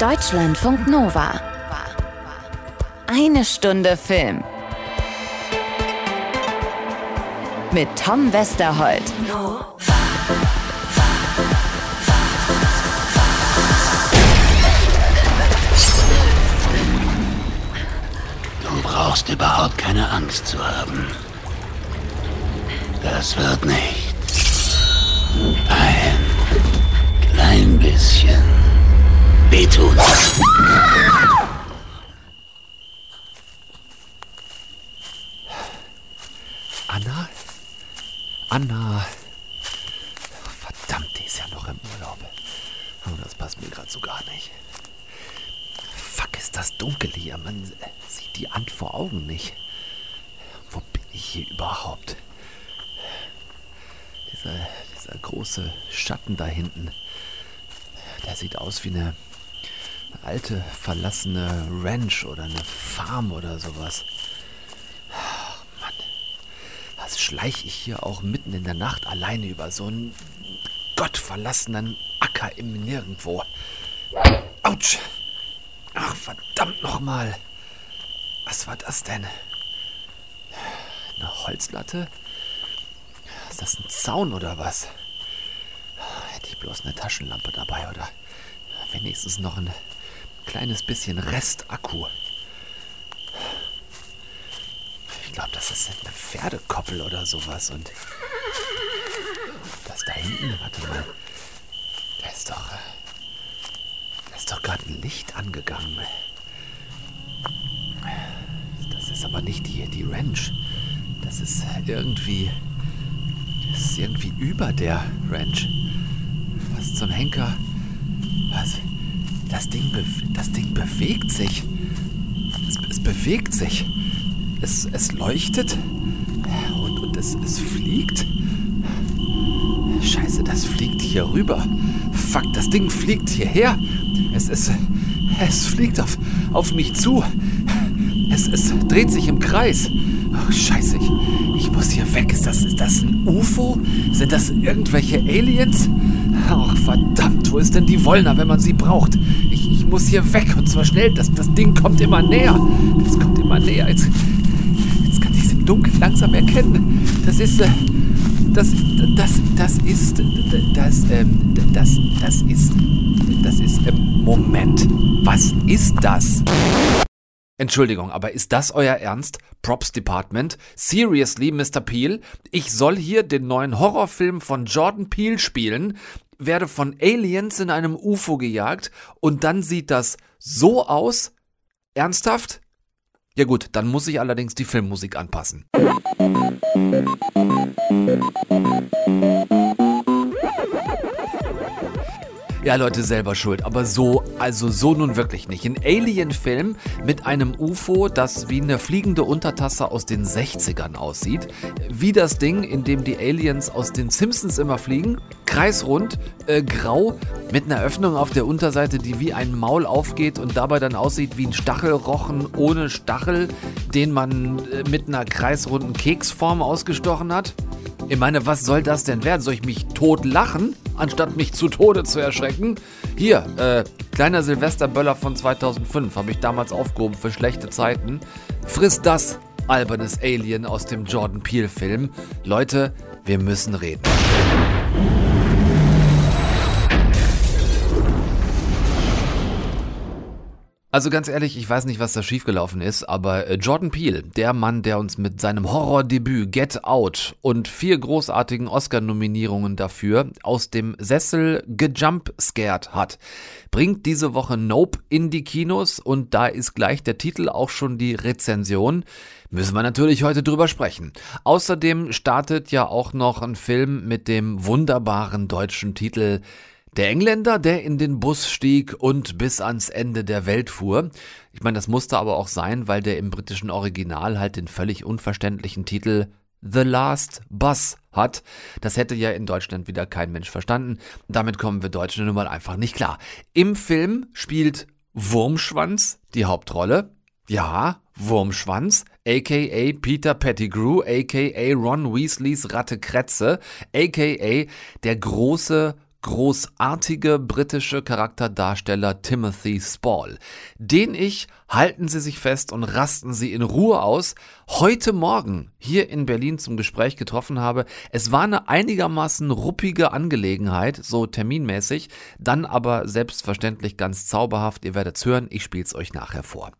Deutschlandfunk Nova. Eine Stunde Film. Mit Tom Westerholt. Du brauchst überhaupt keine Angst zu haben. Das wird nicht. Ein klein bisschen wehtun. Anna? Anna. Verdammt, die ist ja noch im Urlaub. Oh, das passt mir gerade so gar nicht. Fuck, ist das dunkel hier. Man sieht die Hand vor Augen nicht. Wo bin ich hier überhaupt? Dieser, dieser große Schatten da hinten. Der sieht aus wie eine alte, verlassene Ranch oder eine Farm oder sowas. Ach, Mann. Was schleiche ich hier auch mitten in der Nacht alleine über so einen gottverlassenen Acker im Nirgendwo. Autsch! Ach, verdammt nochmal. Was war das denn? Eine Holzlatte? Ist das ein Zaun oder was? Hätte ich bloß eine Taschenlampe dabei oder wenigstens noch ein kleines bisschen Restakku. Ich glaube, das ist eine Pferdekoppel oder sowas und das da hinten, warte mal. Da ist doch. Da ist doch gerade ein Licht angegangen. Das ist aber nicht die, die Ranch. Das ist irgendwie. Das ist irgendwie über der Ranch. Was zum Henker? Was? Das Ding, das Ding bewegt sich. Es, es bewegt sich. Es, es leuchtet. Und, und es, es fliegt. Scheiße, das fliegt hier rüber. Fuck, das Ding fliegt hierher. Es ist. Es fliegt auf, auf mich zu. Es, es dreht sich im Kreis. Oh, scheiße, ich, ich muss hier weg. Ist das, ist das ein UFO? Sind das irgendwelche Aliens? Ach, verdammt, wo ist denn die Wollner, wenn man sie braucht? Ich, muss hier weg und zwar schnell. Das, das Ding kommt immer näher. Es kommt immer näher. Jetzt, jetzt kann ich es im Dunkeln langsam erkennen. Das ist. Äh, das, das, das ist, das, ähm, das, das ist, das ist, ähm, Moment, was ist das? Entschuldigung, aber ist das euer Ernst? Props Department? Seriously, Mr. Peel? Ich soll hier den neuen Horrorfilm von Jordan Peele spielen, werde von Aliens in einem UFO gejagt und dann sieht das so aus? Ernsthaft? Ja gut, dann muss ich allerdings die Filmmusik anpassen. Ja, Leute, selber schuld. Aber so, also so nun wirklich nicht. Ein Alien-Film mit einem UFO, das wie eine fliegende Untertasse aus den 60ern aussieht. Wie das Ding, in dem die Aliens aus den Simpsons immer fliegen. Kreisrund, äh, grau, mit einer Öffnung auf der Unterseite, die wie ein Maul aufgeht und dabei dann aussieht wie ein Stachelrochen ohne Stachel, den man äh, mit einer kreisrunden Keksform ausgestochen hat. Ich meine, was soll das denn werden? Soll ich mich tot lachen, anstatt mich zu Tode zu erschrecken? Hier, äh, kleiner Silvesterböller von 2005, habe ich damals aufgehoben für schlechte Zeiten. Friss das, albernes Alien aus dem Jordan Peele-Film. Leute, wir müssen reden. Also ganz ehrlich, ich weiß nicht, was da schiefgelaufen ist, aber äh, Jordan Peele, der Mann, der uns mit seinem Horrordebüt Get Out und vier großartigen Oscar-Nominierungen dafür aus dem Sessel gejumpscared hat, bringt diese Woche Nope in die Kinos und da ist gleich der Titel auch schon die Rezension. Müssen wir natürlich heute drüber sprechen. Außerdem startet ja auch noch ein Film mit dem wunderbaren deutschen Titel der Engländer, der in den Bus stieg und bis ans Ende der Welt fuhr. Ich meine, das musste aber auch sein, weil der im britischen Original halt den völlig unverständlichen Titel The Last Bus hat. Das hätte ja in Deutschland wieder kein Mensch verstanden. Damit kommen wir Deutschen nun mal einfach nicht klar. Im Film spielt Wurmschwanz die Hauptrolle. Ja, Wurmschwanz, aka Peter Pettigrew, aka Ron Weasleys Ratte Kretze, aka der große großartige britische Charakterdarsteller Timothy Spall, den ich, halten Sie sich fest und rasten Sie in Ruhe aus, heute Morgen hier in Berlin zum Gespräch getroffen habe. Es war eine einigermaßen ruppige Angelegenheit, so terminmäßig, dann aber selbstverständlich ganz zauberhaft. Ihr werdet es hören, ich spiele es euch nachher vor.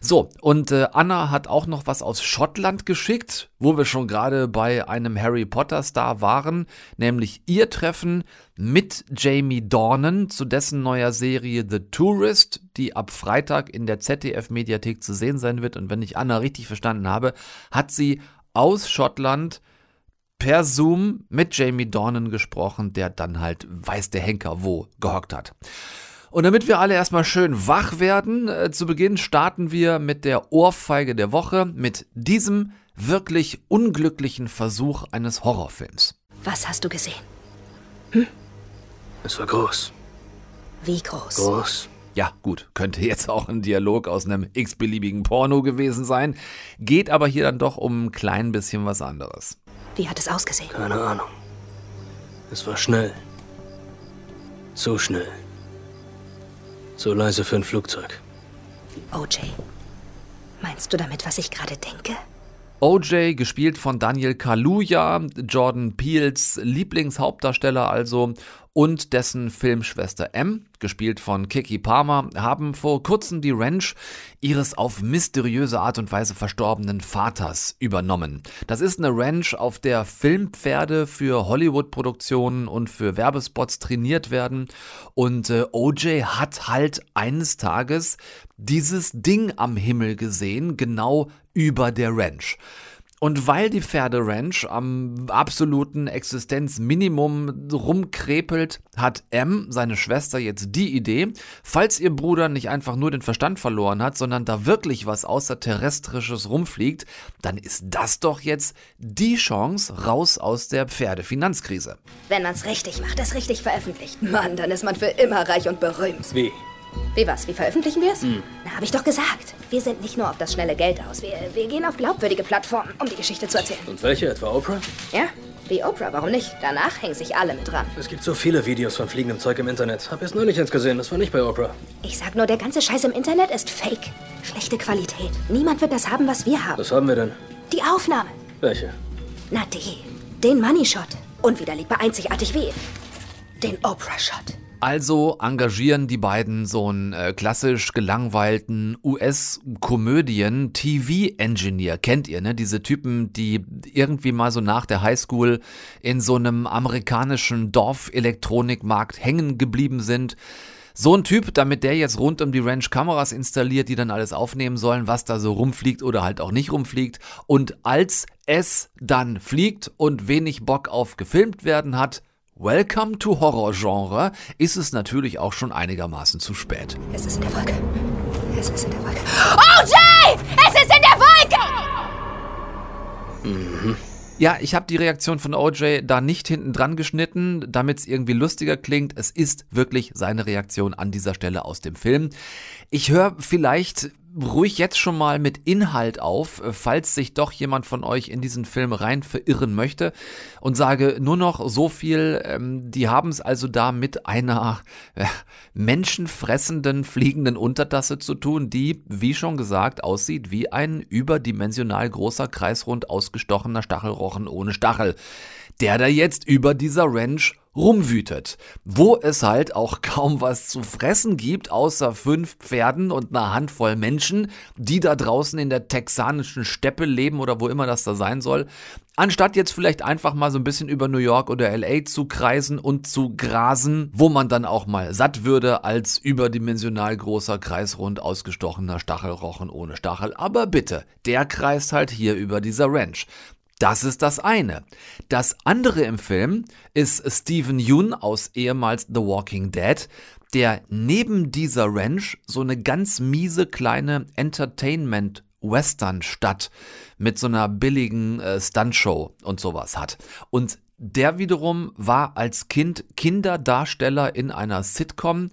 So, und äh, Anna hat auch noch was aus Schottland geschickt, wo wir schon gerade bei einem Harry Potter Star waren, nämlich ihr Treffen mit Jamie Dornan zu dessen neuer Serie The Tourist, die ab Freitag in der ZDF-Mediathek zu sehen sein wird. Und wenn ich Anna richtig verstanden habe, hat sie aus Schottland per Zoom mit Jamie Dornan gesprochen, der dann halt weiß der Henker wo gehockt hat. Und damit wir alle erstmal schön wach werden, äh, zu Beginn starten wir mit der Ohrfeige der Woche, mit diesem wirklich unglücklichen Versuch eines Horrorfilms. Was hast du gesehen? Es war groß. Wie groß? Groß. Ja, gut, könnte jetzt auch ein Dialog aus einem x-beliebigen Porno gewesen sein, geht aber hier dann doch um ein klein bisschen was anderes. Wie hat es ausgesehen? Keine Ahnung. Es war schnell. Zu schnell. Zu leise für ein Flugzeug. OJ. Meinst du damit, was ich gerade denke? OJ, gespielt von Daniel Kaluuya, Jordan Peels Lieblingshauptdarsteller also, und dessen Filmschwester M, gespielt von Kiki Palmer, haben vor kurzem die Ranch ihres auf mysteriöse Art und Weise verstorbenen Vaters übernommen. Das ist eine Ranch, auf der Filmpferde für Hollywood-Produktionen und für Werbespots trainiert werden. Und äh, OJ hat halt eines Tages dieses Ding am Himmel gesehen, genau über der Ranch. Und weil die Pferderanch am absoluten Existenzminimum rumkrepelt, hat M, seine Schwester, jetzt die Idee, falls ihr Bruder nicht einfach nur den Verstand verloren hat, sondern da wirklich was außerterrestrisches rumfliegt, dann ist das doch jetzt die Chance raus aus der Pferdefinanzkrise. Wenn man's richtig macht, es richtig veröffentlicht. Mann, dann ist man für immer reich und berühmt. Wie? Wie was? Wie veröffentlichen wir es? Na, hab ich doch gesagt. Wir sind nicht nur auf das schnelle Geld aus. Wir, wir gehen auf glaubwürdige Plattformen, um die Geschichte zu erzählen. Und welche? Etwa Oprah? Ja? Wie Oprah, warum nicht? Danach hängen sich alle mit dran. Es gibt so viele Videos von fliegendem Zeug im Internet. Hab erst neulich eins gesehen. Das war nicht bei Oprah. Ich sag nur, der ganze Scheiß im Internet ist fake. Schlechte Qualität. Niemand wird das haben, was wir haben. Was haben wir denn? Die Aufnahme. Welche? Na die. Den Money Shot. Unwiderlegbar einzigartig wie. Den Oprah Shot. Also engagieren die beiden so einen äh, klassisch gelangweilten US-Komödien-TV-Engineer. Kennt ihr, ne? Diese Typen, die irgendwie mal so nach der Highschool in so einem amerikanischen Dorf-Elektronikmarkt hängen geblieben sind. So ein Typ, damit der jetzt rund um die Ranch Kameras installiert, die dann alles aufnehmen sollen, was da so rumfliegt oder halt auch nicht rumfliegt. Und als es dann fliegt und wenig Bock auf gefilmt werden hat, Welcome to Horror-Genre ist es natürlich auch schon einigermaßen zu spät. Es ist in der Wolke. Es ist in der Wolke. OJ! Es ist in der Wolke! Ja, ich habe die Reaktion von OJ da nicht hinten dran geschnitten, damit es irgendwie lustiger klingt. Es ist wirklich seine Reaktion an dieser Stelle aus dem Film. Ich höre vielleicht ruhig jetzt schon mal mit Inhalt auf, äh, falls sich doch jemand von euch in diesen Film rein verirren möchte und sage nur noch so viel, ähm, die haben es also da mit einer äh, menschenfressenden fliegenden Untertasse zu tun, die, wie schon gesagt, aussieht wie ein überdimensional großer kreisrund ausgestochener Stachelrochen ohne Stachel, der da jetzt über dieser Ranch rumwütet, wo es halt auch kaum was zu fressen gibt, außer fünf Pferden und einer Handvoll Menschen, die da draußen in der texanischen Steppe leben oder wo immer das da sein soll, anstatt jetzt vielleicht einfach mal so ein bisschen über New York oder LA zu kreisen und zu grasen, wo man dann auch mal satt würde als überdimensional großer kreisrund ausgestochener Stachelrochen ohne Stachel. Aber bitte, der kreist halt hier über dieser Ranch. Das ist das eine. Das andere im Film ist Stephen Yoon aus ehemals The Walking Dead, der neben dieser Ranch so eine ganz miese kleine Entertainment Western-Stadt mit so einer billigen äh, Stuntshow und sowas hat. Und der wiederum war als Kind Kinderdarsteller in einer Sitcom,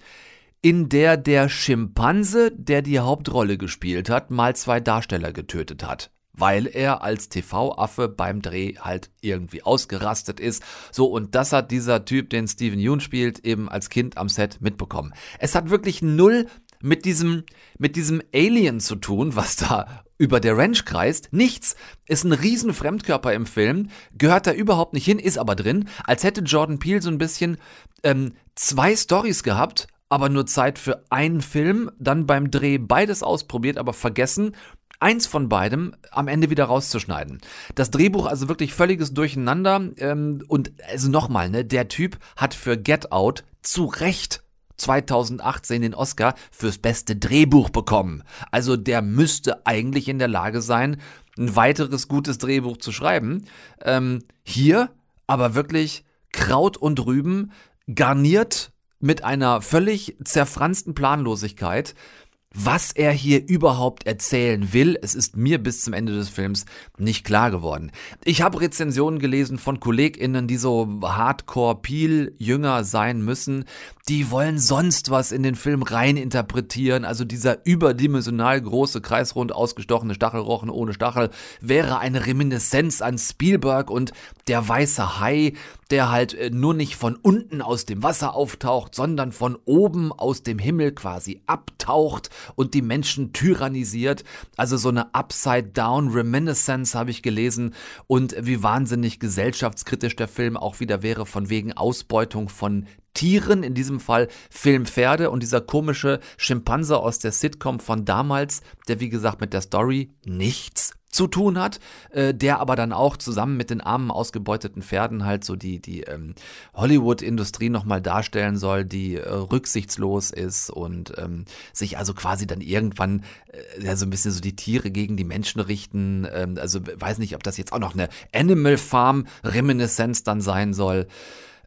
in der der Schimpanse, der die Hauptrolle gespielt hat, mal zwei Darsteller getötet hat. Weil er als TV-Affe beim Dreh halt irgendwie ausgerastet ist. So, und das hat dieser Typ, den Steven Yeun spielt, eben als Kind am Set mitbekommen. Es hat wirklich null mit diesem, mit diesem Alien zu tun, was da über der Ranch kreist. Nichts. Ist ein riesen Fremdkörper im Film, gehört da überhaupt nicht hin, ist aber drin, als hätte Jordan Peele so ein bisschen ähm, zwei Stories gehabt, aber nur Zeit für einen Film, dann beim Dreh beides ausprobiert, aber vergessen, eins von beidem am Ende wieder rauszuschneiden. Das Drehbuch also wirklich völliges Durcheinander ähm, und also nochmal, ne, der Typ hat für Get Out zu Recht 2018 den Oscar fürs beste Drehbuch bekommen. Also der müsste eigentlich in der Lage sein, ein weiteres gutes Drehbuch zu schreiben. Ähm, hier aber wirklich Kraut und Rüben garniert mit einer völlig zerfransten Planlosigkeit was er hier überhaupt erzählen will. Es ist mir bis zum Ende des Films nicht klar geworden. Ich habe Rezensionen gelesen von KollegInnen, die so Hardcore-Peel-Jünger sein müssen. Die wollen sonst was in den Film rein interpretieren. Also dieser überdimensional große, kreisrund ausgestochene Stachelrochen ohne Stachel wäre eine Reminiszenz an Spielberg und der weiße Hai, der halt äh, nur nicht von unten aus dem Wasser auftaucht, sondern von oben aus dem Himmel quasi abtaucht und die Menschen tyrannisiert. Also so eine Upside-Down Reminiscence habe ich gelesen und wie wahnsinnig gesellschaftskritisch der Film auch wieder wäre von wegen Ausbeutung von Tieren, in diesem Fall Filmpferde und dieser komische Schimpanse aus der Sitcom von damals, der wie gesagt mit der Story nichts zu tun hat, äh, der aber dann auch zusammen mit den armen ausgebeuteten Pferden halt so die, die ähm, Hollywood-Industrie nochmal darstellen soll, die äh, rücksichtslos ist und ähm, sich also quasi dann irgendwann äh, ja, so ein bisschen so die Tiere gegen die Menschen richten. Ähm, also weiß nicht, ob das jetzt auch noch eine Animal Farm-Reminiszenz dann sein soll.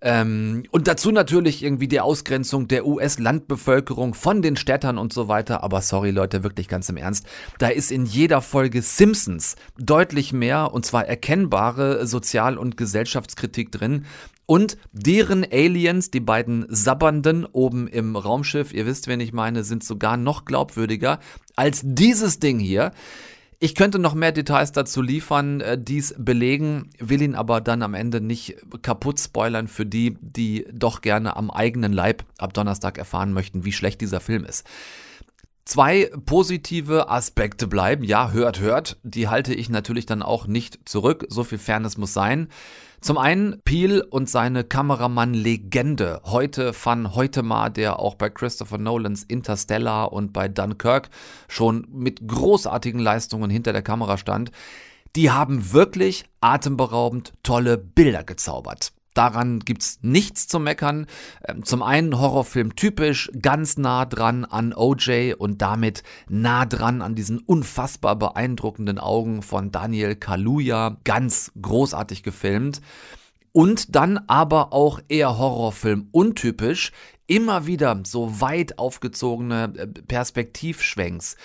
Ähm, und dazu natürlich irgendwie die Ausgrenzung der US-Landbevölkerung von den Städtern und so weiter. Aber sorry Leute, wirklich ganz im Ernst. Da ist in jeder Folge Simpsons deutlich mehr und zwar erkennbare Sozial- und Gesellschaftskritik drin. Und deren Aliens, die beiden Sabbernden oben im Raumschiff, ihr wisst, wen ich meine, sind sogar noch glaubwürdiger als dieses Ding hier. Ich könnte noch mehr Details dazu liefern, äh, dies belegen, will ihn aber dann am Ende nicht kaputt spoilern für die, die doch gerne am eigenen Leib ab Donnerstag erfahren möchten, wie schlecht dieser Film ist. Zwei positive Aspekte bleiben. Ja, hört, hört. Die halte ich natürlich dann auch nicht zurück. So viel Fairness muss sein. Zum einen Peel und seine Kameramann-Legende. Heute van Heutema, der auch bei Christopher Nolans Interstellar und bei Dunkirk schon mit großartigen Leistungen hinter der Kamera stand. Die haben wirklich atemberaubend tolle Bilder gezaubert. Daran gibt's nichts zu meckern. Ähm, zum einen Horrorfilm typisch, ganz nah dran an OJ und damit nah dran an diesen unfassbar beeindruckenden Augen von Daniel Kaluuya. Ganz großartig gefilmt. Und dann aber auch eher Horrorfilm untypisch, immer wieder so weit aufgezogene äh, Perspektivschwenks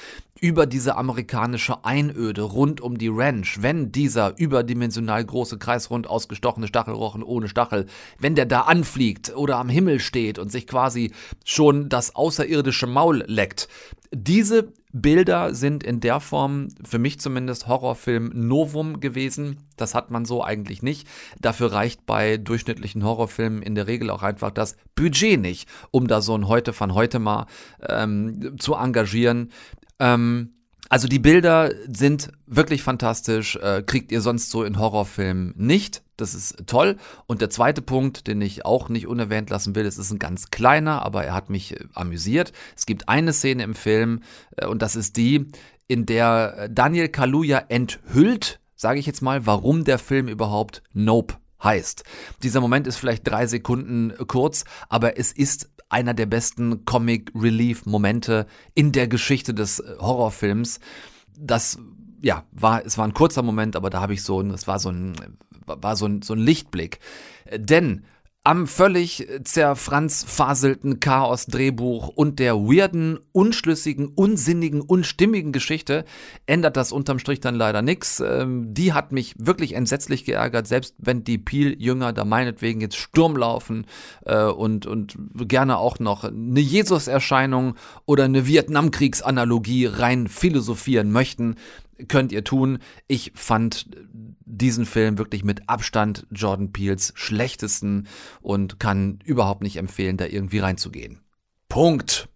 über diese amerikanische Einöde rund um die Ranch, wenn dieser überdimensional große kreisrund ausgestochene Stachelrochen ohne Stachel, wenn der da anfliegt oder am Himmel steht und sich quasi schon das außerirdische Maul leckt. Diese Bilder sind in der Form, für mich zumindest, Horrorfilm Novum gewesen. Das hat man so eigentlich nicht. Dafür reicht bei durchschnittlichen Horrorfilmen in der Regel auch einfach das Budget nicht, um da so ein Heute von heute mal ähm, zu engagieren. Ähm, also die Bilder sind wirklich fantastisch, äh, kriegt ihr sonst so in Horrorfilmen nicht. Das ist toll. Und der zweite Punkt, den ich auch nicht unerwähnt lassen will, es ist ein ganz kleiner, aber er hat mich äh, amüsiert. Es gibt eine Szene im Film äh, und das ist die, in der Daniel Kaluuya enthüllt, sage ich jetzt mal, warum der Film überhaupt Nope heißt. Dieser Moment ist vielleicht drei Sekunden kurz, aber es ist einer der besten Comic Relief Momente in der Geschichte des äh, Horrorfilms. Das ja, war es war ein kurzer Moment, aber da habe ich so es war so ein war so ein, so ein Lichtblick. Denn am völlig zerfranzfaselten Chaos-Drehbuch und der weirden, unschlüssigen, unsinnigen, unstimmigen Geschichte ändert das unterm Strich dann leider nichts. Ähm, die hat mich wirklich entsetzlich geärgert, selbst wenn die Peel-Jünger da meinetwegen jetzt Sturm laufen äh, und, und gerne auch noch eine Jesus-Erscheinung oder eine Vietnamkriegsanalogie rein philosophieren möchten. könnt ihr tun. Ich fand diesen Film wirklich mit Abstand Jordan Peels schlechtesten und kann überhaupt nicht empfehlen, da irgendwie reinzugehen. Punkt.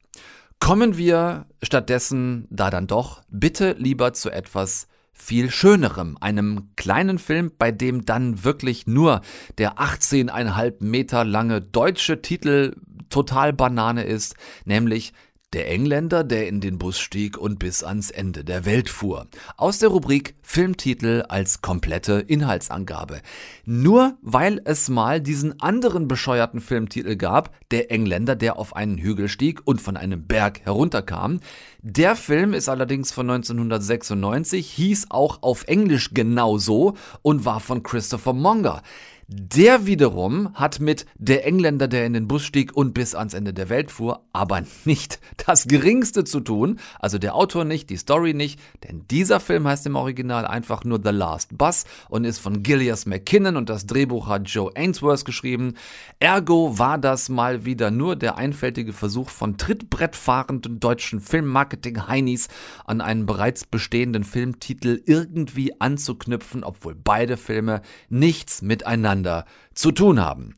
Kommen wir stattdessen da dann doch bitte lieber zu etwas viel schönerem, einem kleinen Film, bei dem dann wirklich nur der 18,5 Meter lange deutsche Titel total Banane ist, nämlich der Engländer, der in den Bus stieg und bis ans Ende der Welt fuhr. Aus der Rubrik Filmtitel als komplette Inhaltsangabe. Nur weil es mal diesen anderen bescheuerten Filmtitel gab, der Engländer, der auf einen Hügel stieg und von einem Berg herunterkam. Der Film ist allerdings von 1996, hieß auch auf Englisch genauso und war von Christopher Monger. Der wiederum hat mit der Engländer, der in den Bus stieg und bis ans Ende der Welt fuhr, aber nicht das geringste zu tun. Also der Autor nicht, die Story nicht, denn dieser Film heißt im Original einfach nur The Last Bus und ist von Gillias McKinnon und das Drehbuch hat Joe Ainsworth geschrieben. Ergo war das mal wieder nur der einfältige Versuch von trittbrettfahrenden deutschen Filmmarketing-Heinis an einen bereits bestehenden Filmtitel irgendwie anzuknüpfen, obwohl beide Filme nichts miteinander miteinander zu tun haben.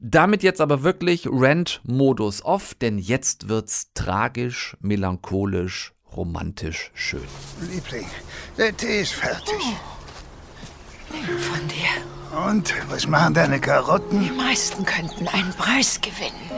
Damit jetzt aber wirklich Rent-Modus off, denn jetzt wird's tragisch, melancholisch, romantisch schön. Liebling, der Tee ist fertig. Oh. Von dir. Und was machen deine Karotten? Die meisten könnten einen Preis gewinnen.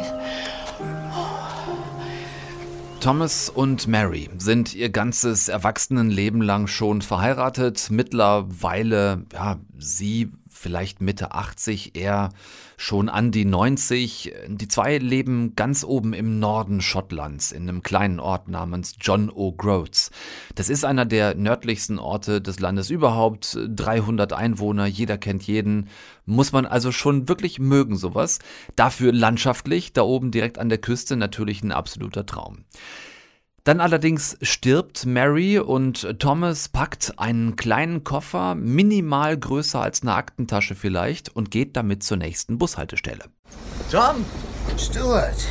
Thomas und Mary sind ihr ganzes Erwachsenenleben lang schon verheiratet. Mittlerweile, ja, sie vielleicht Mitte 80, er schon an die 90. Die zwei leben ganz oben im Norden Schottlands, in einem kleinen Ort namens John O'Groats. Das ist einer der nördlichsten Orte des Landes überhaupt, 300 Einwohner, jeder kennt jeden, muss man also schon wirklich mögen sowas. Dafür landschaftlich, da oben direkt an der Küste natürlich ein absoluter Traum. Dann allerdings stirbt Mary und Thomas packt einen kleinen Koffer, minimal größer als eine Aktentasche vielleicht, und geht damit zur nächsten Bushaltestelle. Tom! Stuart!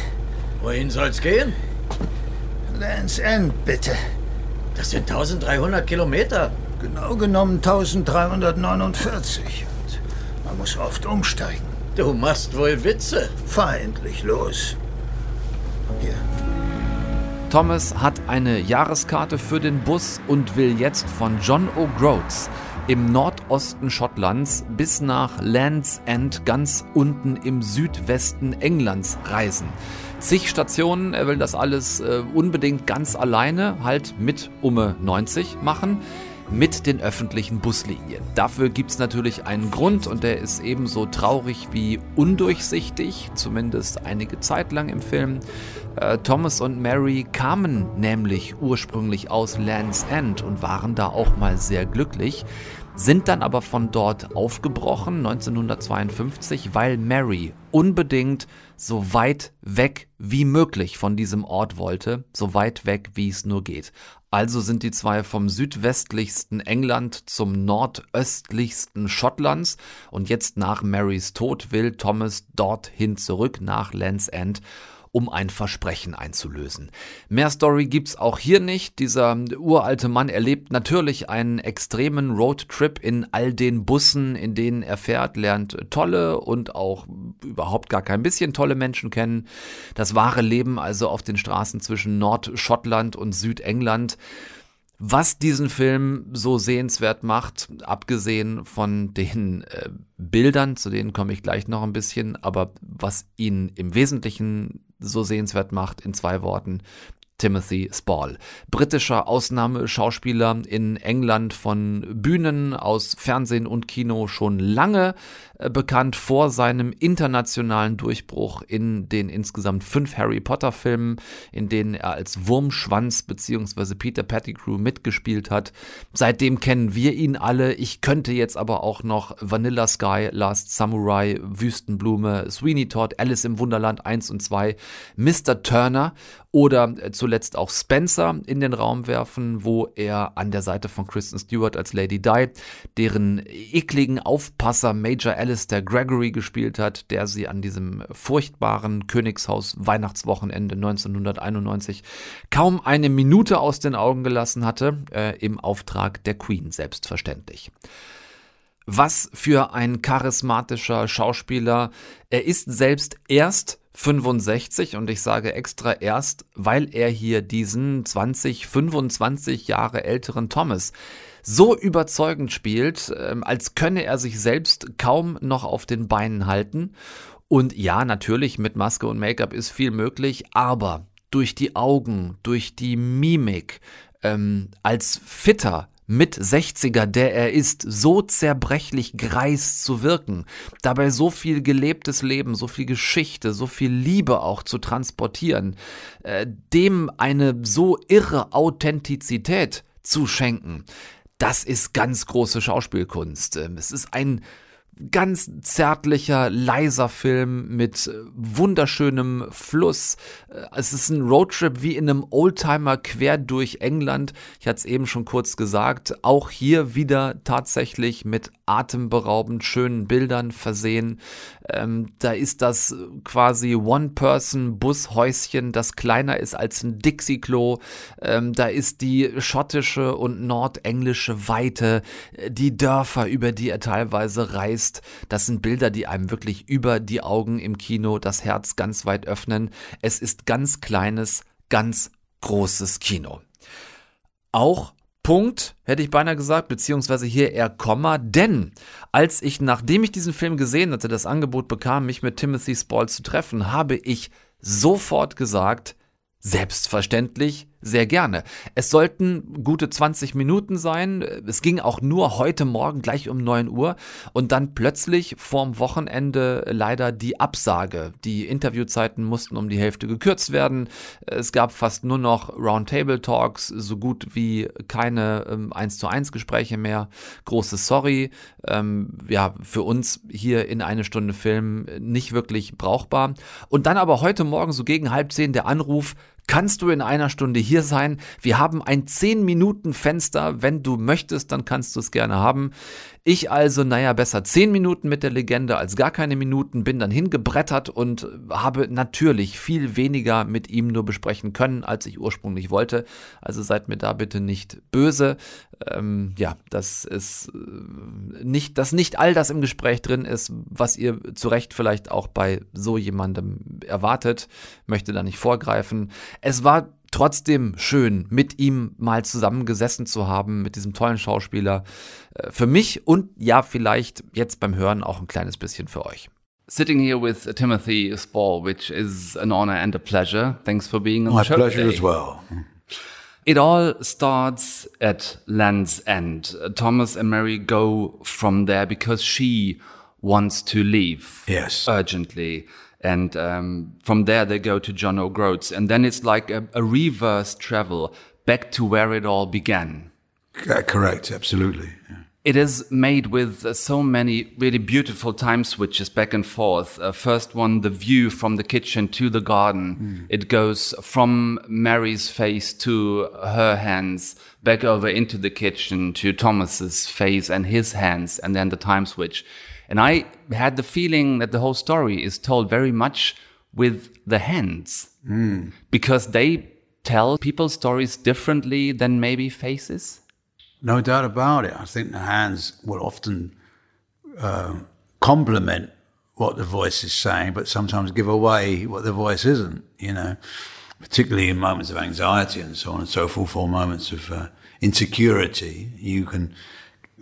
Wohin soll's gehen? Lands End, bitte. Das sind 1300 Kilometer. Genau genommen 1349. Und man muss oft umsteigen. Du machst wohl Witze. Feindlich los. Hier. Thomas hat eine Jahreskarte für den Bus und will jetzt von John O'Groats im Nordosten Schottlands bis nach Land's End ganz unten im Südwesten Englands reisen. Zig Stationen, er will das alles äh, unbedingt ganz alleine, halt mit Umme 90 machen mit den öffentlichen Buslinien. Dafür gibt es natürlich einen Grund und der ist ebenso traurig wie undurchsichtig, zumindest einige Zeit lang im Film. Äh, Thomas und Mary kamen nämlich ursprünglich aus Land's End und waren da auch mal sehr glücklich, sind dann aber von dort aufgebrochen 1952, weil Mary unbedingt so weit weg wie möglich von diesem Ort wollte, so weit weg wie es nur geht. Also sind die zwei vom südwestlichsten England zum nordöstlichsten Schottlands und jetzt nach Marys Tod will Thomas dorthin zurück nach Land's End um ein Versprechen einzulösen. Mehr Story gibt's auch hier nicht. Dieser uralte Mann erlebt natürlich einen extremen Roadtrip in all den Bussen, in denen er fährt, lernt tolle und auch überhaupt gar kein bisschen tolle Menschen kennen. Das wahre Leben also auf den Straßen zwischen Nordschottland und Südengland. Was diesen Film so sehenswert macht, abgesehen von den äh, Bildern, zu denen komme ich gleich noch ein bisschen, aber was ihn im Wesentlichen so sehenswert macht, in zwei Worten, Timothy Spall. Britischer Ausnahmeschauspieler in England von Bühnen aus Fernsehen und Kino schon lange bekannt vor seinem internationalen Durchbruch in den insgesamt fünf Harry Potter Filmen, in denen er als Wurmschwanz bzw. Peter Pettigrew mitgespielt hat. Seitdem kennen wir ihn alle. Ich könnte jetzt aber auch noch Vanilla Sky, Last Samurai, Wüstenblume, Sweeney Todd, Alice im Wunderland 1 und 2, Mr. Turner oder äh, zuletzt auch Spencer in den Raum werfen, wo er an der Seite von Kristen Stewart als Lady Di, deren ekligen Aufpasser Major Alice Alistair Gregory gespielt hat, der sie an diesem furchtbaren Königshaus Weihnachtswochenende 1991 kaum eine Minute aus den Augen gelassen hatte, äh, im Auftrag der Queen selbstverständlich. Was für ein charismatischer Schauspieler. Er ist selbst erst 65 und ich sage extra erst, weil er hier diesen 20, 25 Jahre älteren Thomas so überzeugend spielt, ähm, als könne er sich selbst kaum noch auf den Beinen halten. Und ja, natürlich mit Maske und Make-up ist viel möglich, aber durch die Augen, durch die Mimik, ähm, als fitter, mit 60er, der er ist, so zerbrechlich greis zu wirken, dabei so viel gelebtes Leben, so viel Geschichte, so viel Liebe auch zu transportieren, äh, dem eine so irre Authentizität zu schenken, das ist ganz große Schauspielkunst. Ähm, es ist ein ganz zärtlicher, leiser Film mit äh, wunderschönem Fluss. Äh, es ist ein Roadtrip wie in einem Oldtimer quer durch England. Ich hatte es eben schon kurz gesagt. Auch hier wieder tatsächlich mit atemberaubend schönen Bildern versehen. Ähm, da ist das quasi One-Person-Bushäuschen, das kleiner ist als ein Dixie-Klo. Ähm, da ist die schottische und nordenglische Weite, äh, die Dörfer, über die er teilweise reist. Das sind Bilder, die einem wirklich über die Augen im Kino das Herz ganz weit öffnen. Es ist ganz kleines, ganz großes Kino. Auch Punkt, hätte ich beinahe gesagt, beziehungsweise hier eher Komma, denn als ich, nachdem ich diesen Film gesehen hatte, das Angebot bekam, mich mit Timothy Spall zu treffen, habe ich sofort gesagt, selbstverständlich sehr gerne. Es sollten gute 20 Minuten sein. Es ging auch nur heute Morgen gleich um 9 Uhr und dann plötzlich vorm Wochenende leider die Absage. Die Interviewzeiten mussten um die Hälfte gekürzt werden. Es gab fast nur noch Roundtable Talks, so gut wie keine ähm, 1 zu 1 Gespräche mehr. Großes Sorry. Ähm, ja, für uns hier in eine Stunde Film nicht wirklich brauchbar. Und dann aber heute Morgen so gegen halb zehn der Anruf, kannst du in einer Stunde hier sein. Wir haben ein 10 Minuten Fenster. Wenn du möchtest, dann kannst du es gerne haben. Ich also, naja, besser zehn Minuten mit der Legende als gar keine Minuten, bin dann hingebrettert und habe natürlich viel weniger mit ihm nur besprechen können, als ich ursprünglich wollte. Also seid mir da bitte nicht böse. Ähm, ja, das ist äh, nicht, dass nicht all das im Gespräch drin ist, was ihr zu Recht vielleicht auch bei so jemandem erwartet. Möchte da nicht vorgreifen. Es war trotzdem schön, mit ihm mal zusammengesessen zu haben, mit diesem tollen Schauspieler. Äh, für mich und ja, vielleicht jetzt beim Hören auch ein kleines bisschen für euch. Sitting here with Timothy Spall, which is an honor and a pleasure. Thanks for being on My the show. pleasure today. as well. It all starts at Land's End. Thomas and Mary go from there because she wants to leave. Yes. Urgently. And um, from there they go to John O'Groats. And then it's like a, a reverse travel back to where it all began. C- correct, absolutely. yeah. It is made with uh, so many really beautiful time switches back and forth. Uh, first one, the view from the kitchen to the garden. It goes from Mary's face to her hands, back over into the kitchen to Thomas's face and his hands, and then the time switch. And I had the feeling that the whole story is told very much with the hands because they tell people's stories differently than maybe faces. No doubt about it. I think the hands will often uh, complement what the voice is saying, but sometimes give away what the voice isn't, you know, particularly in moments of anxiety and so on and so forth, or moments of uh, insecurity. You can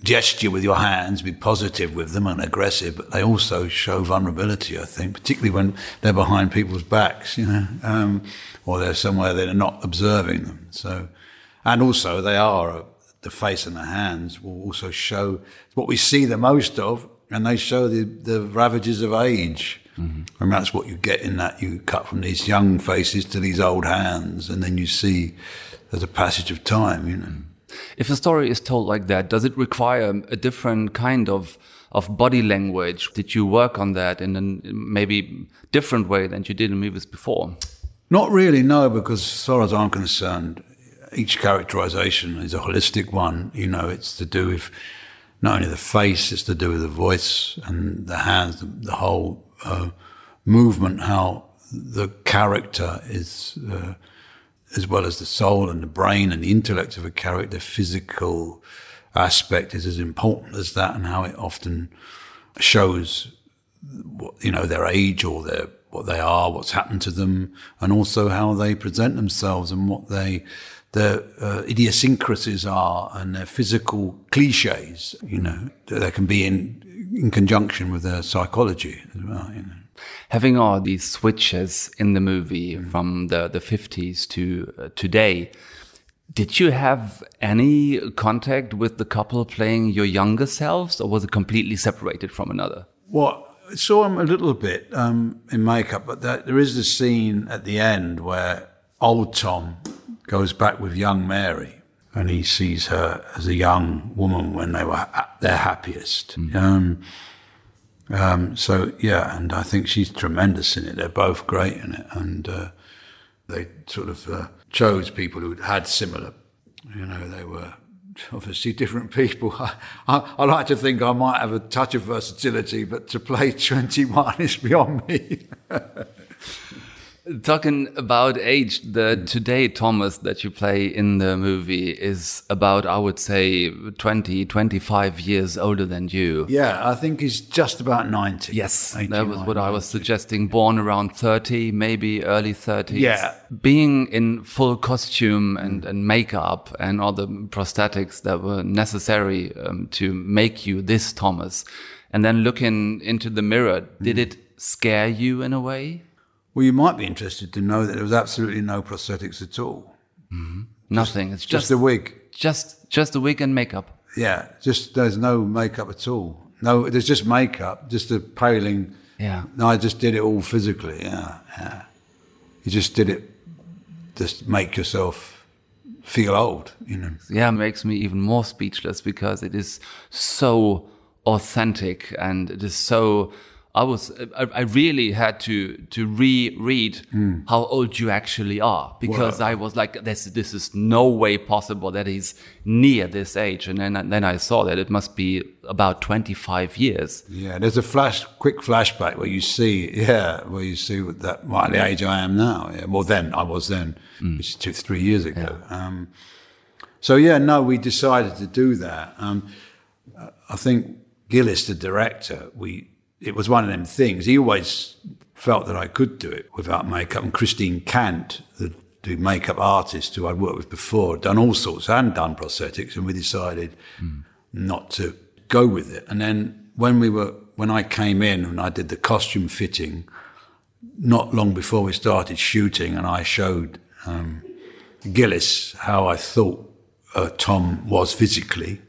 gesture with your hands, be positive with them and aggressive, but they also show vulnerability, I think, particularly when they're behind people's backs, you know, um, or they're somewhere they're not observing them. So, and also they are uh, the face and the hands will also show what we see the most of, and they show the, the ravages of age. Mm-hmm. And that's what you get in that you cut from these young faces to these old hands, and then you see there's a passage of time, you know. Mm. If a story is told like that, does it require a different kind of of body language? Did you work on that in a maybe different way than you did in movies before? Not really, no, because as far as I'm concerned, each characterization is a holistic one. You know, it's to do with not only the face, it's to do with the voice and the hands, the, the whole uh, movement, how the character is, uh, as well as the soul and the brain and the intellect of a character, physical aspect is as important as that, and how it often shows, you know, their age or their what they are, what's happened to them, and also how they present themselves and what they their uh, idiosyncrasies are and their physical cliches. You know, they can be in in conjunction with their psychology as well. You know. Having all these switches in the movie from the the fifties to uh, today. Did you have any contact with the couple playing your younger selves, or was it completely separated from another? Well, I saw him a little bit um, in makeup, but that, there is a scene at the end where old Tom goes back with young Mary, and he sees her as a young woman when they were at their happiest. Um, um, so yeah, and I think she's tremendous in it. They're both great in it, and uh, they sort of uh, chose people who had similar. You know, they were obviously different people. I, I, I like to think I might have a touch of versatility, but to play 21 is beyond me. Talking about age, the today Thomas that you play in the movie is about, I would say, 20, 25 years older than you. yeah, I think he's just about 90. Yes, 89, that was what I was suggesting. Born around 30, maybe early 30s. Yeah. Being in full costume and, and makeup and all the prosthetics that were necessary um, to make you this Thomas. And then looking into the mirror, did it scare you in a way? Well, you might be interested to know that there was absolutely no prosthetics at all. Mm-hmm. Nothing. It's Just just, a wig. just, just a wig and makeup. Yeah, just there's no makeup at all. No, there's just makeup, just a paling. Yeah. No, I just did it all physically. Yeah, yeah. You just did it, just make yourself feel old. You know. yeah makes me even more speechless because it is so authentic and it is so i was i, I really had to to reread how old you actually are because i was like this this is no way possible that he's near this age. And then then i saw that it must be about 25 years. Yeah, there's a flash, quick flashback where you see, yeah, where you see what that right the age I am now. Yeah, well, then I was then, which is two, three years ago. Um, so yeah, no, we decided to do that. Um, I think Gillis, the director, we it was one of them things. He always felt that I could do it without makeup. And Christine Kant, the, the makeup artist who I'd worked with before, done all sorts and done prosthetics, and we decided not to go with it. And then when we were when I came in and I did the costume fitting, not long before we started shooting, and I showed um, Gillis how I thought uh, Tom was physically,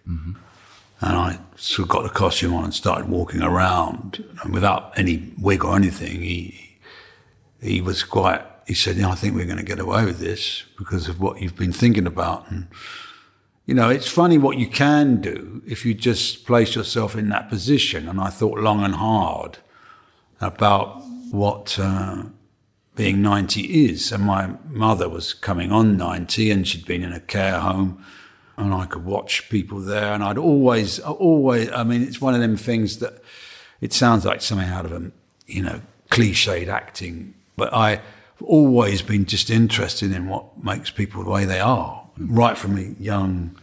and I sort of got the costume on and started walking around and without any wig or anything. He he was quite. He said, "Yeah, I think we're going to get away with this because of what you've been thinking about." And you know, it's funny what you can do if you just place yourself in that position. And I thought long and hard about what uh, being 90 is. And my mother was coming on 90 and she'd been in a care home and I could watch people there. And I'd always, always, I mean, it's one of them things that it sounds like something out of a, you know, cliched acting, but I've always been just interested in what makes people the way they are. Right from a young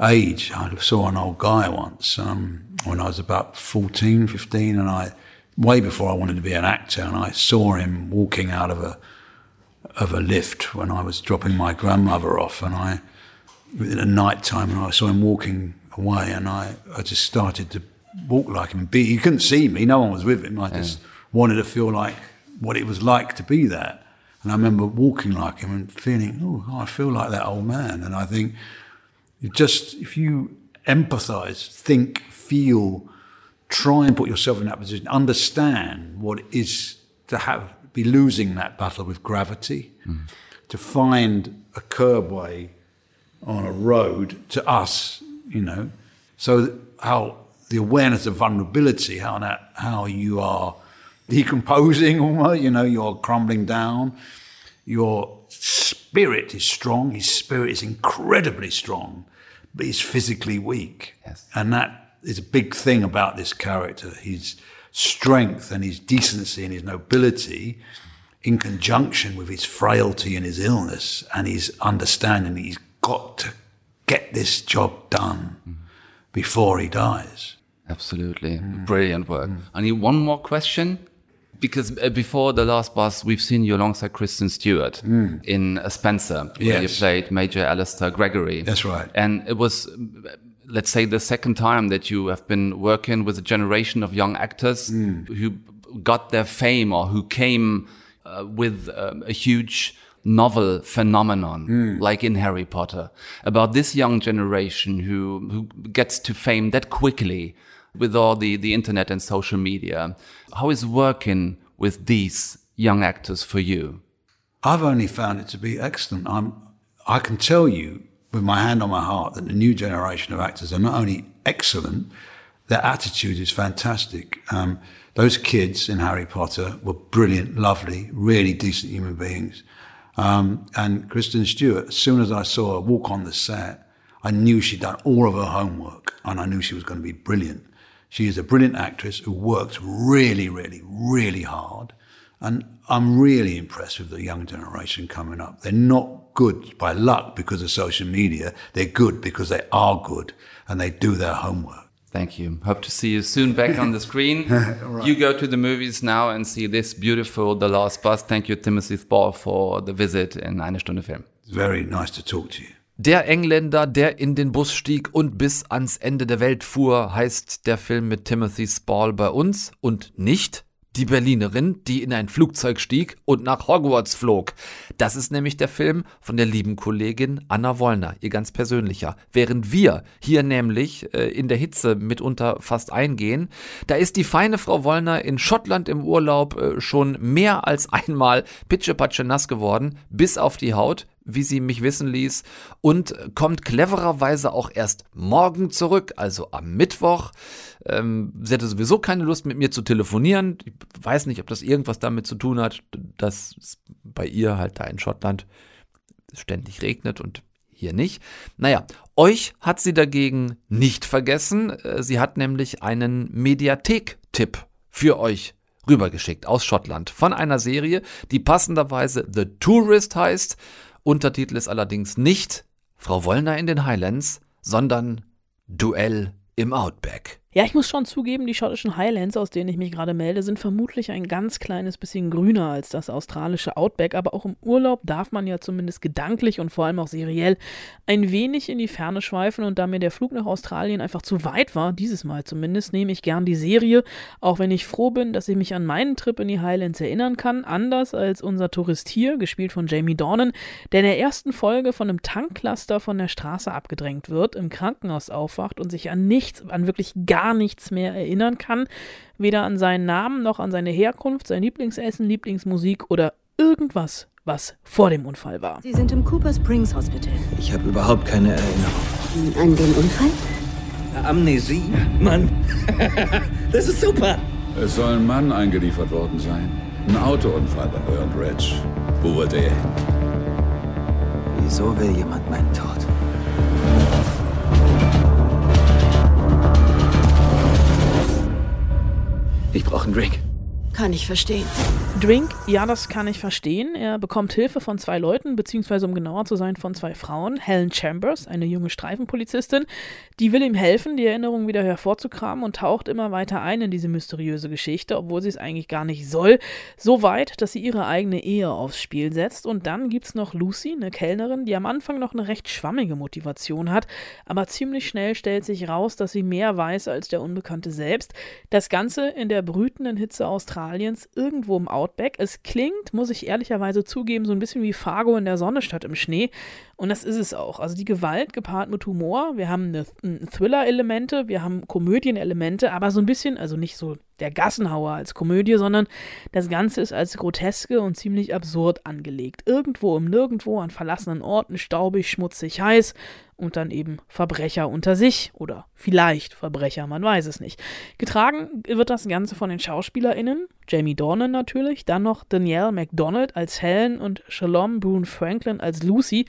age, I saw an old guy once um, when I was about 14, 15, and I, way before I wanted to be an actor, and I saw him walking out of a, of a lift when I was dropping my grandmother off, and I, at night time, and I saw him walking away, and I, I just started to walk like him. Be, he couldn't see me, no one was with him. I just wanted to feel like what it was like to be that. And I remember walking like him and feeling, oh, I feel like that old man. And I think you just, if you empathize, think, feel, try and put yourself in that position, understand what it is to have, be losing that battle with gravity, hmm. to find a curbway on a road to us, you know, so how the awareness of vulnerability, how that, how you are decomposing almost, you know, you're crumbling down. Your spirit is strong. His spirit is incredibly strong, but he's physically weak. Yes. And that is a big thing about this character. His strength and his decency and his nobility in conjunction with his frailty and his illness and his understanding that he's got to get this job done before he dies. Absolutely. Brilliant work. I need one more question. Because uh, before the last bus, we've seen you alongside Kristen Stewart in uh, Spencer, where you played Major Alistair Gregory. That's right. And it was, let's say, the second time that you have been working with a generation of young actors who got their fame or who came uh, with um, a huge novel phenomenon, like in Harry Potter, about this young generation who who gets to fame that quickly with all the the internet and social media. How is working with these young actors for you? I've only found it to be excellent. I'm, I can tell you with my hand on my heart that the new generation of actors are not only excellent, their attitude is fantastic. Um, those kids in Harry Potter were brilliant, lovely, really decent human beings. Um, and Kristen Stewart, as soon as I saw her walk on the set, I knew she'd done all of her homework and I knew she was going to be brilliant. She is a brilliant actress who works really, really, really hard. And I'm really impressed with the young generation coming up. They're not good by luck because of social media. They're good because they are good and they do their homework. Thank you. Hope to see you soon back on the screen. You go to the movies now and see this beautiful The Last Bus. Thank you, Timothy Spall, for the visit in Eine Stunde Film. It's very nice to talk to you. Der Engländer, der in den Bus stieg und bis ans Ende der Welt fuhr, heißt der Film mit Timothy Spall bei uns und nicht die Berlinerin, die in ein Flugzeug stieg und nach Hogwarts flog. Das ist nämlich der Film von der lieben Kollegin Anna Wollner, ihr ganz persönlicher. Während wir hier nämlich äh, in der Hitze mitunter fast eingehen, da ist die feine Frau Wollner in Schottland im Urlaub äh, schon mehr als einmal pitschepatsche nass geworden, bis auf die Haut, wie sie mich wissen ließ, und kommt clevererweise auch erst morgen zurück, also am Mittwoch. Ähm, sie hatte sowieso keine Lust, mit mir zu telefonieren. Ich weiß nicht, ob das irgendwas damit zu tun hat, dass es bei ihr halt da in Schottland ständig regnet und hier nicht. Naja, euch hat sie dagegen nicht vergessen. Äh, Sie hat nämlich einen Mediathek-Tipp für euch rübergeschickt aus Schottland von einer Serie, die passenderweise The Tourist heißt. Untertitel ist allerdings nicht Frau Wollner in den Highlands, sondern Duell im Outback. Ja, ich muss schon zugeben, die schottischen Highlands, aus denen ich mich gerade melde, sind vermutlich ein ganz kleines bisschen grüner als das australische Outback, aber auch im Urlaub darf man ja zumindest gedanklich und vor allem auch seriell ein wenig in die Ferne schweifen. Und da mir der Flug nach Australien einfach zu weit war, dieses Mal zumindest, nehme ich gern die Serie, auch wenn ich froh bin, dass ich mich an meinen Trip in die Highlands erinnern kann, anders als unser Tourist hier, gespielt von Jamie Dornan, der in der ersten Folge von einem Tanklaster von der Straße abgedrängt wird, im Krankenhaus aufwacht und sich an nichts, an wirklich gar nichts mehr erinnern kann, weder an seinen Namen noch an seine Herkunft, sein Lieblingsessen, Lieblingsmusik oder irgendwas, was vor dem Unfall war. Sie sind im Cooper Springs Hospital. Ich habe überhaupt keine Erinnerung. An den Unfall? Amnesie? Mann, das ist super. Es soll ein Mann eingeliefert worden sein. Ein Autounfall bei Burnt Ridge. Wo wollte er hin? Wieso will jemand meinen Tod? Ich brauche einen Drink. Kann ich verstehen. Drink, ja, das kann ich verstehen. Er bekommt Hilfe von zwei Leuten, beziehungsweise um genauer zu sein, von zwei Frauen. Helen Chambers, eine junge Streifenpolizistin, die will ihm helfen, die Erinnerung wieder hervorzukramen und taucht immer weiter ein in diese mysteriöse Geschichte, obwohl sie es eigentlich gar nicht soll. So weit, dass sie ihre eigene Ehe aufs Spiel setzt. Und dann gibt's noch Lucy, eine Kellnerin, die am Anfang noch eine recht schwammige Motivation hat, aber ziemlich schnell stellt sich raus, dass sie mehr weiß als der Unbekannte selbst. Das Ganze in der brütenden Hitze Australiens, irgendwo im Outback. Es klingt, muss ich ehrlicherweise zugeben, so ein bisschen wie Fargo in der Sonne statt im Schnee. Und das ist es auch. Also die Gewalt gepaart mit Humor. Wir haben Thriller-Elemente, wir haben Komödien-Elemente, aber so ein bisschen, also nicht so der Gassenhauer als Komödie, sondern das Ganze ist als groteske und ziemlich absurd angelegt. Irgendwo im Nirgendwo an verlassenen Orten, staubig, schmutzig, heiß und dann eben Verbrecher unter sich oder vielleicht Verbrecher, man weiß es nicht. Getragen wird das Ganze von den SchauspielerInnen Jamie Dornan natürlich, dann noch Danielle MacDonald als Helen und Shalom Boone Franklin als Lucy.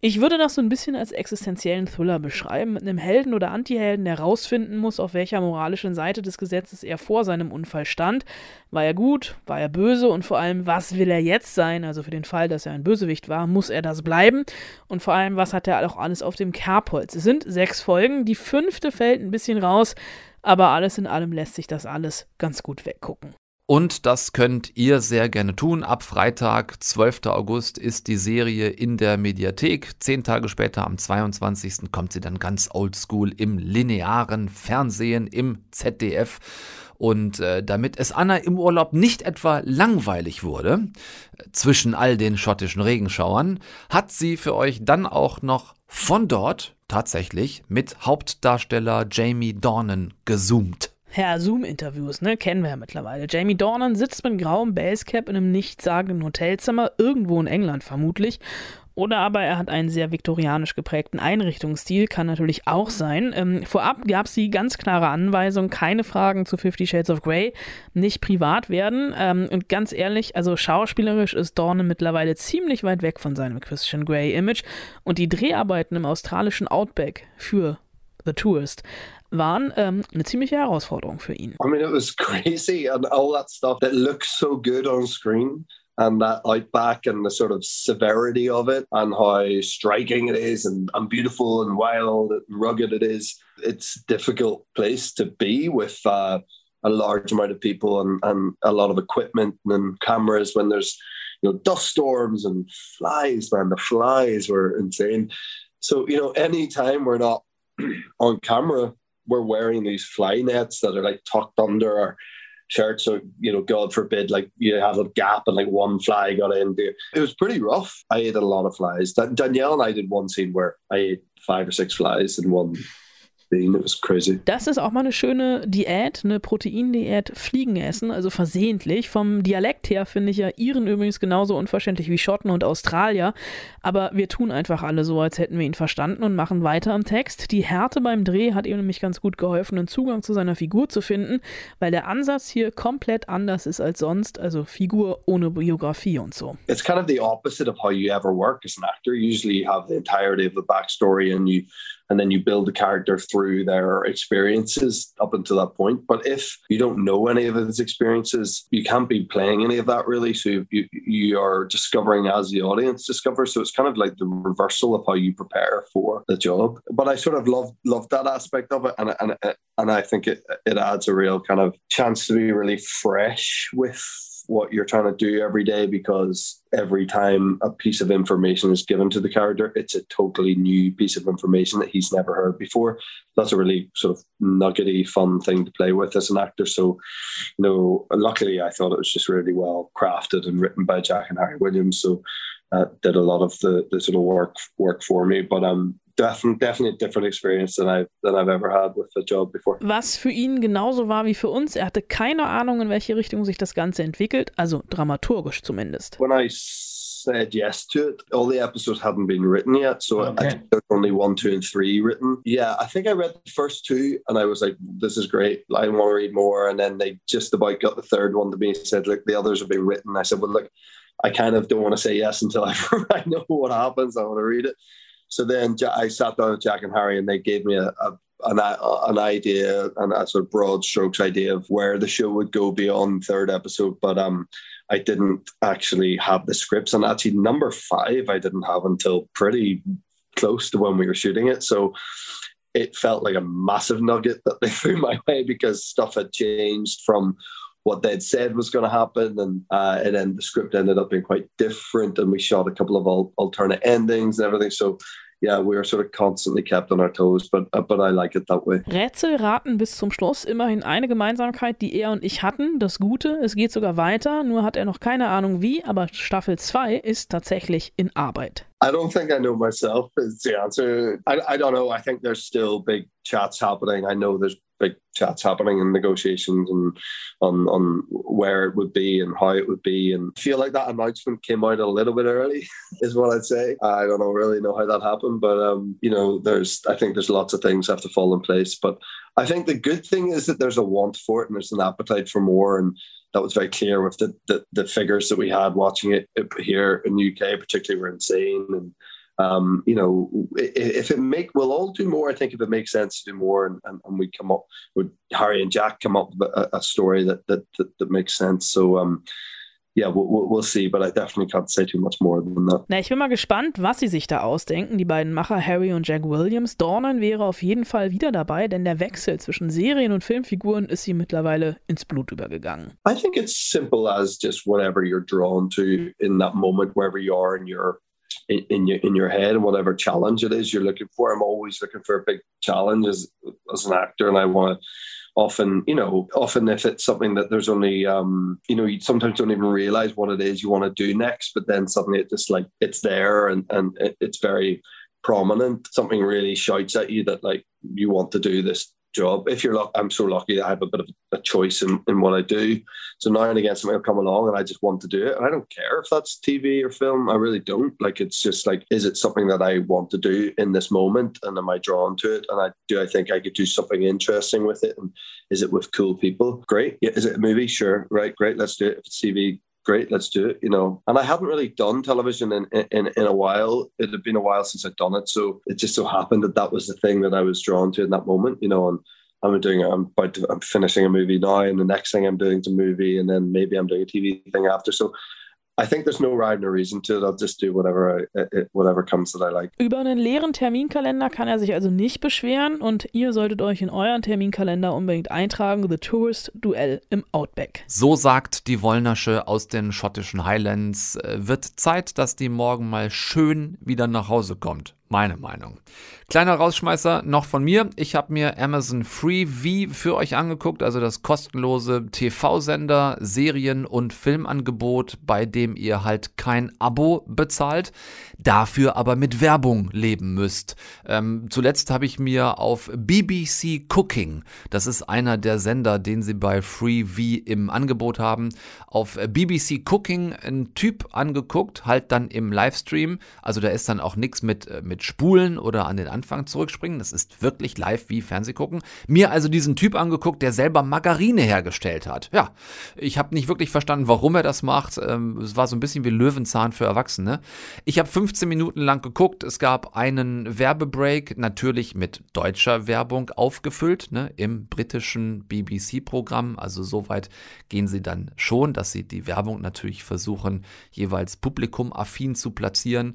Ich würde das so ein bisschen als existenziellen Thriller beschreiben, mit einem Helden oder Antihelden, der herausfinden muss, auf welcher moralischen Seite des Gesetzes er vor seinem Unfall stand. War er gut, war er böse und vor allem, was will er jetzt sein? Also für den Fall, dass er ein Bösewicht war, muss er das bleiben? Und vor allem, was hat er auch alles auf dem Kerbholz? Es sind sechs Folgen, die fünfte fällt ein bisschen raus, aber alles in allem lässt sich das alles ganz gut weggucken. Und das könnt ihr sehr gerne tun. Ab Freitag, 12. August, ist die Serie in der Mediathek. Zehn Tage später, am 22. kommt sie dann ganz oldschool im linearen Fernsehen im ZDF. Und äh, damit es Anna im Urlaub nicht etwa langweilig wurde, zwischen all den schottischen Regenschauern, hat sie für euch dann auch noch von dort tatsächlich mit Hauptdarsteller Jamie Dornan gezoomt. Ja, Zoom-Interviews, ne, kennen wir ja mittlerweile. Jamie Dornan sitzt mit grauem Basecap in einem nichtssagenden Hotelzimmer, irgendwo in England vermutlich. Oder aber er hat einen sehr viktorianisch geprägten Einrichtungsstil, kann natürlich auch sein. Ähm, vorab gab es die ganz klare Anweisung, keine Fragen zu Fifty Shades of Grey, nicht privat werden. Ähm, und ganz ehrlich, also schauspielerisch ist Dornan mittlerweile ziemlich weit weg von seinem Christian Grey-Image. Und die Dreharbeiten im australischen Outback für The Tourist waren ähm, eine ziemliche Herausforderung für ihn. I mean, it was crazy and all that stuff that looks so good on screen. And that outback and the sort of severity of it, and how striking it is, and, and beautiful and wild and rugged it is. It's a difficult place to be with uh, a large amount of people and, and a lot of equipment and cameras when there's you know dust storms and flies man the flies were insane so you know anytime we're not on camera we're wearing these fly nets that are like tucked under our shirts. So, you know, God forbid, like you have a gap and like one fly got in. there. It was pretty rough. I ate a lot of flies. Danielle and I did one scene where I ate five or six flies in one Das ist auch mal eine schöne Diät, eine Proteindiät, Fliegen essen, also versehentlich. Vom Dialekt her finde ich ja Iren übrigens genauso unverständlich wie Schotten und Australier. Aber wir tun einfach alle so, als hätten wir ihn verstanden und machen weiter am Text. Die Härte beim Dreh hat ihm nämlich ganz gut geholfen, einen Zugang zu seiner Figur zu finden, weil der Ansatz hier komplett anders ist als sonst, also Figur ohne Biografie und so. It's kind of the opposite of how you ever work as an actor. Usually you have the entirety of the backstory and you and then you build the character through their experiences up until that point. But if you don't know any of his experiences, you can't be playing any of that really. So you you are discovering as the audience discovers. So it's kind of like the reversal of how you prepare for the job. But I sort of love love that aspect of it, and and and I think it it adds a real kind of chance to be really fresh with what you're trying to do every day because every time a piece of information is given to the character, it's a totally new piece of information that he's never heard before. That's a really sort of nuggety, fun thing to play with as an actor. So, you know, luckily I thought it was just really well crafted and written by Jack and Harry Williams. So uh, did a lot of the, the sort of work work for me. But um, definitely, definitely different experience than I've, than I've ever had with a job before. Was für ihn genauso war wie für uns. Er hatte keine Ahnung, in welche Richtung sich das Ganze entwickelt, also dramaturgisch zumindest. When I said yes to it, all the episodes hadn't been written yet, so okay. I think there's only one, two, and three written. Yeah, I think I read the first two, and I was like, "This is great. I want to read more." And then they just about got the third one to me. Said, "Look, the others have been written." I said, "Well, look." I kind of don't want to say yes until I, I know what happens. I want to read it. So then I sat down with Jack and Harry, and they gave me a, a an, an idea and a sort of broad strokes idea of where the show would go beyond third episode. But um, I didn't actually have the scripts, and actually number five I didn't have until pretty close to when we were shooting it. So it felt like a massive nugget that they threw my way because stuff had changed from what they'd said was going to happen, and uh, and then the script ended up being quite different, and we shot a couple of al- alternate endings and everything. So yeah, we are sort of constantly kept on our toes, but, uh, but I like it that way. Rätsel raten bis zum Schluss immerhin eine Gemeinsamkeit, die er und ich hatten. Das Gute, es geht sogar weiter, nur hat er noch keine Ahnung wie, aber Staffel 2 ist tatsächlich in Arbeit. I don't think I know myself is the answer. I, I don't know. I think there's still big chats happening. I know there's big chats happening in negotiations and on on where it would be and how it would be. And I feel like that announcement came out a little bit early, is what I'd say. I don't know really know how that happened, but um, you know, there's I think there's lots of things have to fall in place. But I think the good thing is that there's a want for it and there's an appetite for more. And that was very clear with the, the, the figures that we had watching it here in the UK, particularly were insane. And um, you know, if it make, we'll all do more. I think if it makes sense to do more, and, and, and we come up with Harry and Jack come up with a, a story that, that that, that makes sense. So um, yeah, we'll, we'll see, but I definitely can't say too much more than that. Na, ich bin mal gespannt, was sie sich da ausdenken, die beiden Macher Harry und Jack Williams. Dornan wäre auf jeden Fall wieder dabei, denn der Wechsel zwischen Serien- und Filmfiguren ist sie mittlerweile ins Blut übergegangen. I think it's simple as just whatever you're drawn to in that moment, wherever you are in your in, in your in your head and whatever challenge it is you're looking for. I'm always looking for a big challenge as as an actor, and I want to often, you know, often if it's something that there's only, um, you know, you sometimes don't even realize what it is you want to do next, but then suddenly it just like it's there and and it, it's very prominent. Something really shouts at you that like you want to do this job. If you're lucky, I'm so lucky I have a bit of a choice in, in what I do. So now and again, something will come along and I just want to do it. And I don't care if that's TV or film. I really don't. Like, it's just like, is it something that I want to do in this moment? And am I drawn to it? And I do I think I could do something interesting with it? And is it with cool people? Great. Yeah. Is it a movie? Sure. Right. Great. Let's do it. If it's TV, great, let's do it, you know. And I hadn't really done television in, in, in a while. It had been a while since I'd done it. So it just so happened that that was the thing that I was drawn to in that moment, you know. And I'm doing, I'm about to, I'm finishing a movie now, and the next thing I'm doing is a movie, and then maybe I'm doing a TV thing after. So I think there's no rhyme or reason to it. I'll just do whatever, I, whatever comes that I like. Über einen leeren Terminkalender kann er sich also nicht beschweren und ihr solltet euch in euren Terminkalender unbedingt eintragen: The Tourist Duell im Outback. So sagt die Wollnersche aus den schottischen Highlands. Äh, wird Zeit, dass die morgen mal schön wieder nach Hause kommt. Meine Meinung. Kleiner Rausschmeißer noch von mir. Ich habe mir Amazon Freevee für euch angeguckt, also das kostenlose TV-Sender, Serien- und Filmangebot, bei dem ihr halt kein Abo bezahlt, dafür aber mit Werbung leben müsst. Ähm, zuletzt habe ich mir auf BBC Cooking, das ist einer der Sender, den sie bei Freevee im Angebot haben, auf BBC Cooking einen Typ angeguckt, halt dann im Livestream. Also da ist dann auch nichts mit, äh, mit Spulen oder an den Anfang zurückspringen. Das ist wirklich live wie Fernsehgucken. Mir also diesen Typ angeguckt, der selber Margarine hergestellt hat. Ja, ich habe nicht wirklich verstanden, warum er das macht. Ähm, es war so ein bisschen wie Löwenzahn für Erwachsene. Ich habe 15 Minuten lang geguckt. Es gab einen Werbebreak, natürlich mit deutscher Werbung aufgefüllt, ne, im britischen BBC-Programm. Also soweit gehen sie dann schon, dass sie die Werbung natürlich versuchen, jeweils publikumaffin zu platzieren.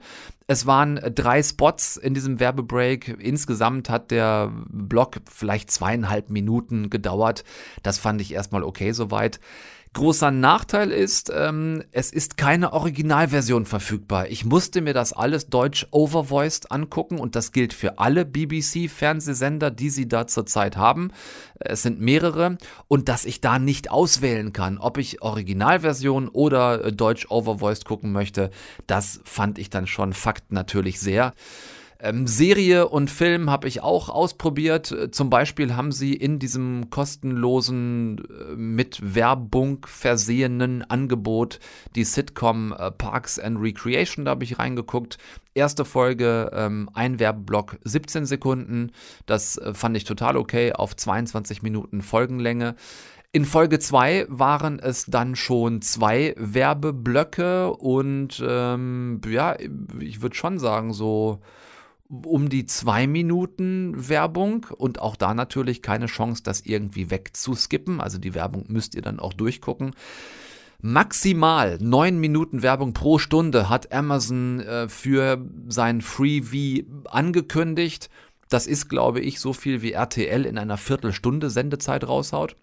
Es waren drei Spots in diesem Werbebreak. Insgesamt hat der Block vielleicht zweieinhalb Minuten gedauert. Das fand ich erstmal okay soweit. Großer Nachteil ist, ähm, es ist keine Originalversion verfügbar. Ich musste mir das alles deutsch overvoiced angucken und das gilt für alle BBC-Fernsehsender, die sie da zurzeit haben. Es sind mehrere und dass ich da nicht auswählen kann, ob ich Originalversion oder äh, deutsch overvoiced gucken möchte, das fand ich dann schon Fakt natürlich sehr. Ähm, Serie und Film habe ich auch ausprobiert. Zum Beispiel haben sie in diesem kostenlosen, äh, mit Werbung versehenen Angebot die Sitcom äh, Parks and Recreation, da habe ich reingeguckt. Erste Folge, ähm, ein Werbeblock, 17 Sekunden. Das äh, fand ich total okay auf 22 Minuten Folgenlänge. In Folge 2 waren es dann schon zwei Werbeblöcke und ähm, ja, ich würde schon sagen, so um die zwei Minuten Werbung und auch da natürlich keine Chance, das irgendwie wegzuskippen. Also die Werbung müsst ihr dann auch durchgucken. Maximal neun Minuten Werbung pro Stunde hat Amazon äh, für sein Freebie angekündigt. Das ist, glaube ich, so viel wie RTL in einer Viertelstunde Sendezeit raushaut.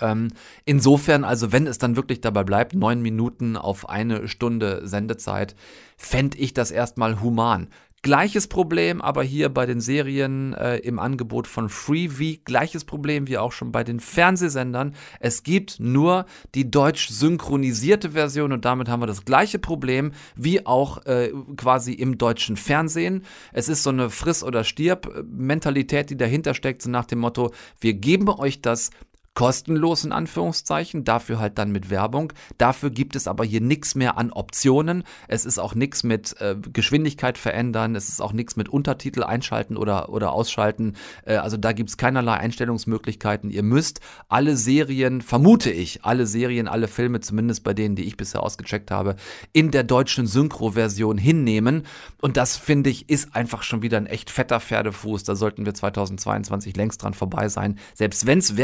Ähm, insofern, also wenn es dann wirklich dabei bleibt, neun Minuten auf eine Stunde Sendezeit, fände ich das erstmal human. Gleiches Problem aber hier bei den Serien äh, im Angebot von Freevee. Gleiches Problem wie auch schon bei den Fernsehsendern. Es gibt nur die deutsch synchronisierte Version und damit haben wir das gleiche Problem wie auch äh, quasi im deutschen Fernsehen. Es ist so eine Friss- oder Stirb-Mentalität, die dahinter steckt, so nach dem Motto, wir geben euch das kostenlos in Anführungszeichen, dafür halt dann mit Werbung. Dafür gibt es aber hier nichts mehr an Optionen. Es ist auch nichts mit äh, Geschwindigkeit verändern, es ist auch nichts mit Untertitel einschalten oder, oder ausschalten. Äh, also da gibt es keinerlei Einstellungsmöglichkeiten. Ihr müsst alle Serien, vermute ich, alle Serien, alle Filme, zumindest bei denen, die ich bisher ausgecheckt habe, in der deutschen Synchro-Version hinnehmen. Und das finde ich ist einfach schon wieder ein echt fetter Pferdefuß. Da sollten wir 2022 längst dran vorbei sein. Selbst wenn es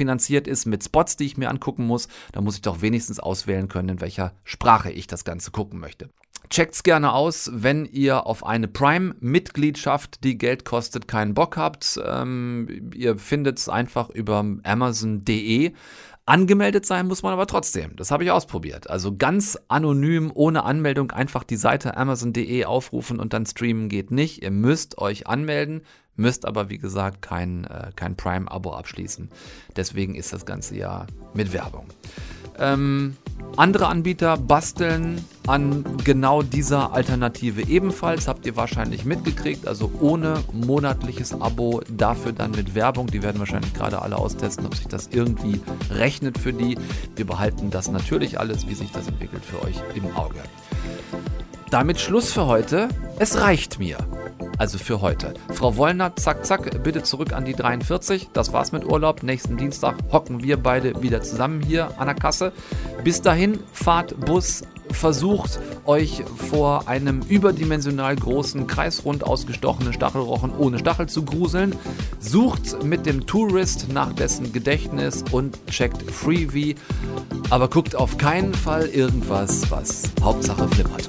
werbefinanziert ist mit Spots, die ich mir angucken muss, dann muss ich doch wenigstens auswählen können, in welcher Sprache ich das Ganze gucken möchte. Checkt's gerne aus, wenn ihr auf eine Prime-Mitgliedschaft, die Geld kostet, keinen Bock habt. Ähm, ihr findet es einfach über amazon.de. Angemeldet sein muss man aber trotzdem. Das habe ich ausprobiert. Also ganz anonym, ohne Anmeldung, einfach die Seite amazon.de aufrufen und dann streamen geht nicht. Ihr müsst euch anmelden, müsst aber wie gesagt kein, äh, kein Prime-Abo abschließen. Deswegen ist das Ganze ja mit Werbung. Ähm, andere Anbieter basteln an genau dieser Alternative ebenfalls, habt ihr wahrscheinlich mitgekriegt, also ohne monatliches Abo, dafür dann mit Werbung. Die werden wahrscheinlich gerade alle austesten, ob sich das irgendwie rechnet für die. Wir behalten das natürlich alles, wie sich das entwickelt, für euch im Auge. Damit Schluss für heute. Es reicht mir. Also für heute. Frau Wollner, zack, zack, bitte zurück an die 43. Das war's mit Urlaub. Nächsten Dienstag hocken wir beide wieder zusammen hier an der Kasse. Bis dahin, fahrt Bus, versucht euch vor einem überdimensional großen, kreisrund ausgestochenen Stachelrochen ohne Stachel zu gruseln. Sucht mit dem Tourist nach dessen Gedächtnis und checkt Freebie. Aber guckt auf keinen Fall irgendwas, was Hauptsache flimmert.